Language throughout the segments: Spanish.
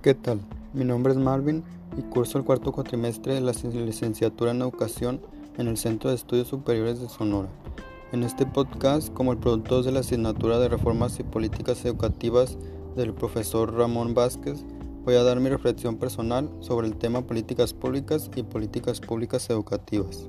¿Qué tal? Mi nombre es Marvin y curso el cuarto cuatrimestre de la licenciatura en educación en el Centro de Estudios Superiores de Sonora. En este podcast, como el productor de la asignatura de Reformas y Políticas Educativas del profesor Ramón Vázquez, voy a dar mi reflexión personal sobre el tema políticas públicas y políticas públicas educativas.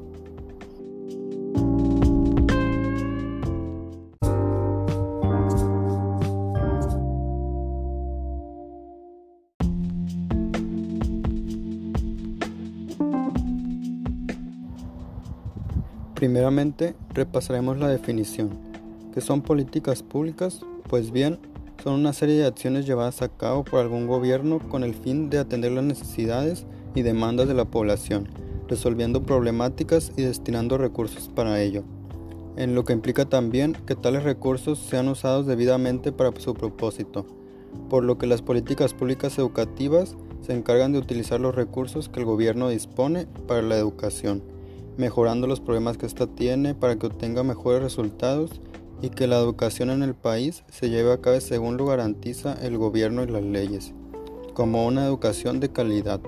Primeramente, repasaremos la definición. ¿Qué son políticas públicas? Pues bien, son una serie de acciones llevadas a cabo por algún gobierno con el fin de atender las necesidades y demandas de la población, resolviendo problemáticas y destinando recursos para ello, en lo que implica también que tales recursos sean usados debidamente para su propósito, por lo que las políticas públicas educativas se encargan de utilizar los recursos que el gobierno dispone para la educación mejorando los problemas que ésta tiene para que obtenga mejores resultados y que la educación en el país se lleve a cabo según lo garantiza el gobierno y las leyes, como una educación de calidad.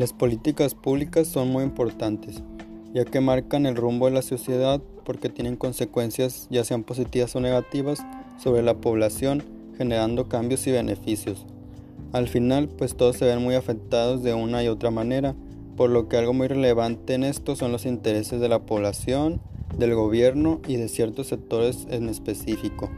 Las políticas públicas son muy importantes, ya que marcan el rumbo de la sociedad porque tienen consecuencias ya sean positivas o negativas sobre la población, generando cambios y beneficios. Al final, pues todos se ven muy afectados de una y otra manera, por lo que algo muy relevante en esto son los intereses de la población, del gobierno y de ciertos sectores en específico.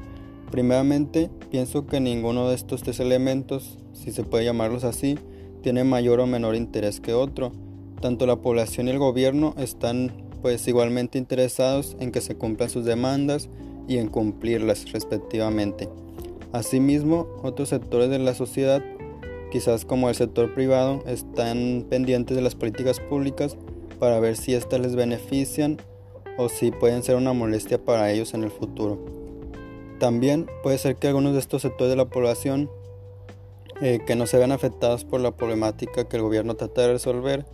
Primeramente, pienso que ninguno de estos tres elementos, si se puede llamarlos así, tiene mayor o menor interés que otro. Tanto la población y el gobierno están pues igualmente interesados en que se cumplan sus demandas y en cumplirlas respectivamente. Asimismo, otros sectores de la sociedad, quizás como el sector privado, están pendientes de las políticas públicas para ver si éstas les benefician o si pueden ser una molestia para ellos en el futuro. También puede ser que algunos de estos sectores de la población eh, que no se vean afectados por la problemática que el gobierno trata de resolver,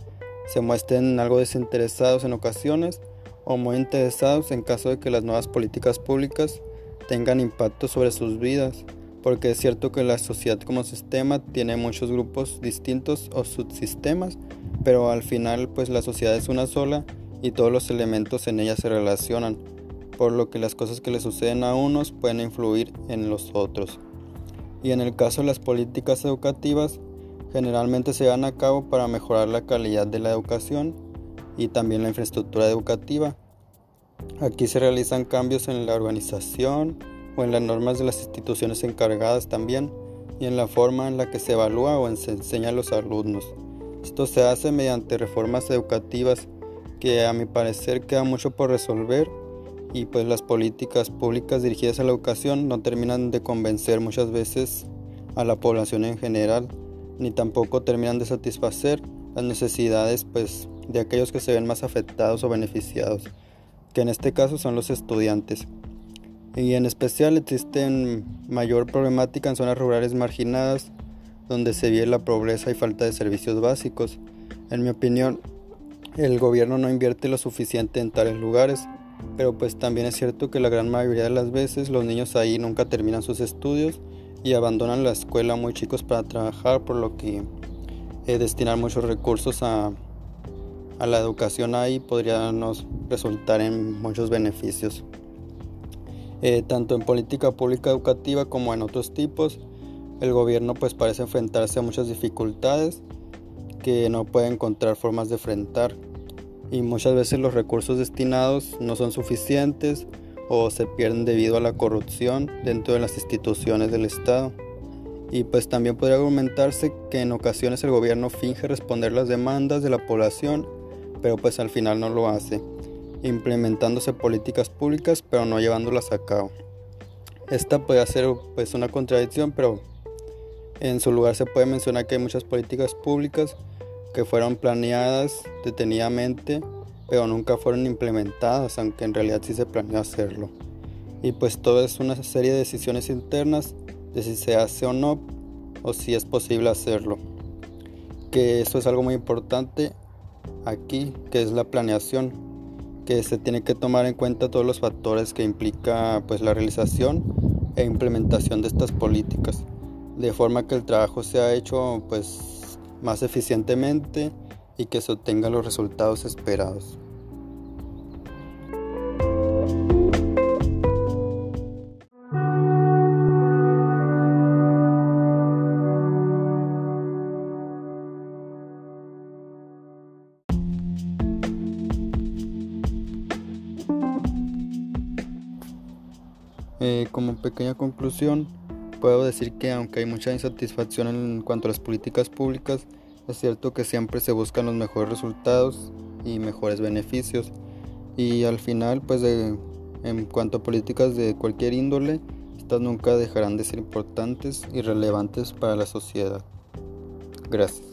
se muestren algo desinteresados en ocasiones o muy interesados en caso de que las nuevas políticas públicas tengan impacto sobre sus vidas, porque es cierto que la sociedad como sistema tiene muchos grupos distintos o subsistemas, pero al final pues la sociedad es una sola y todos los elementos en ella se relacionan, por lo que las cosas que le suceden a unos pueden influir en los otros y en el caso de las políticas educativas generalmente se dan a cabo para mejorar la calidad de la educación y también la infraestructura educativa. Aquí se realizan cambios en la organización o en las normas de las instituciones encargadas también y en la forma en la que se evalúa o se enseña a los alumnos. Esto se hace mediante reformas educativas que a mi parecer queda mucho por resolver y pues las políticas públicas dirigidas a la educación no terminan de convencer muchas veces a la población en general ni tampoco terminan de satisfacer las necesidades pues de aquellos que se ven más afectados o beneficiados que en este caso son los estudiantes. Y en especial existen mayor problemática en zonas rurales marginadas donde se vive la pobreza y falta de servicios básicos. En mi opinión el gobierno no invierte lo suficiente en tales lugares pero pues también es cierto que la gran mayoría de las veces los niños ahí nunca terminan sus estudios y abandonan la escuela muy chicos para trabajar, por lo que eh, destinar muchos recursos a, la educación ahí podría nos resultar en muchos beneficios. Eh, tanto en política pública educativa como en otros tipos, el gobierno pues parece enfrentarse a muchas dificultades que no puede encontrar formas de enfrentar y muchas veces los recursos destinados no son suficientes o se pierden debido a la corrupción dentro de las instituciones del Estado. Y pues también podría argumentarse que en ocasiones el gobierno finge responder las demandas de la población, pero pues al final no lo hace, implementándose políticas públicas pero no llevándolas a cabo. Esta puede ser pues una contradicción, pero en su lugar se puede mencionar que hay muchas políticas públicas que fueron planeadas detenidamente, pero nunca fueron implementadas, aunque en realidad sí se planeó hacerlo. Y pues todo es una serie de decisiones internas de si se hace o no, o si es posible hacerlo. Que eso es algo muy importante aquí, que es la planeación, que se tiene que tomar en cuenta todos los factores que implica pues la realización e implementación de estas políticas, de forma que el trabajo sea hecho pues más eficientemente y que se obtengan los resultados esperados. Eh, como pequeña conclusión, puedo decir que aunque hay mucha insatisfacción en cuanto a las políticas públicas, es cierto que siempre se buscan los mejores resultados y mejores beneficios. Y al final, pues en cuanto a políticas de cualquier índole, estas nunca dejarán de ser importantes y relevantes para la sociedad. Gracias.